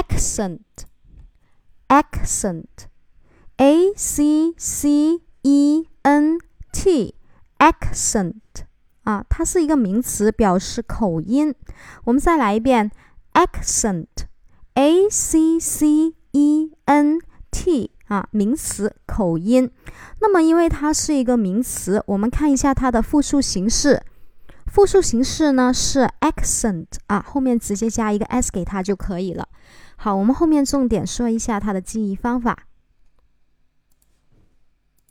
accent，accent，a c c e n t，accent 啊，它是一个名词，表示口音。我们再来一遍，accent，a c c e n t 啊，名词，口音。那么因为它是一个名词，我们看一下它的复数形式。 复数形式呢是 accent 啊，后面直接加一个 s 给它就可以了。好，我们后面重点说一下它的记忆方法。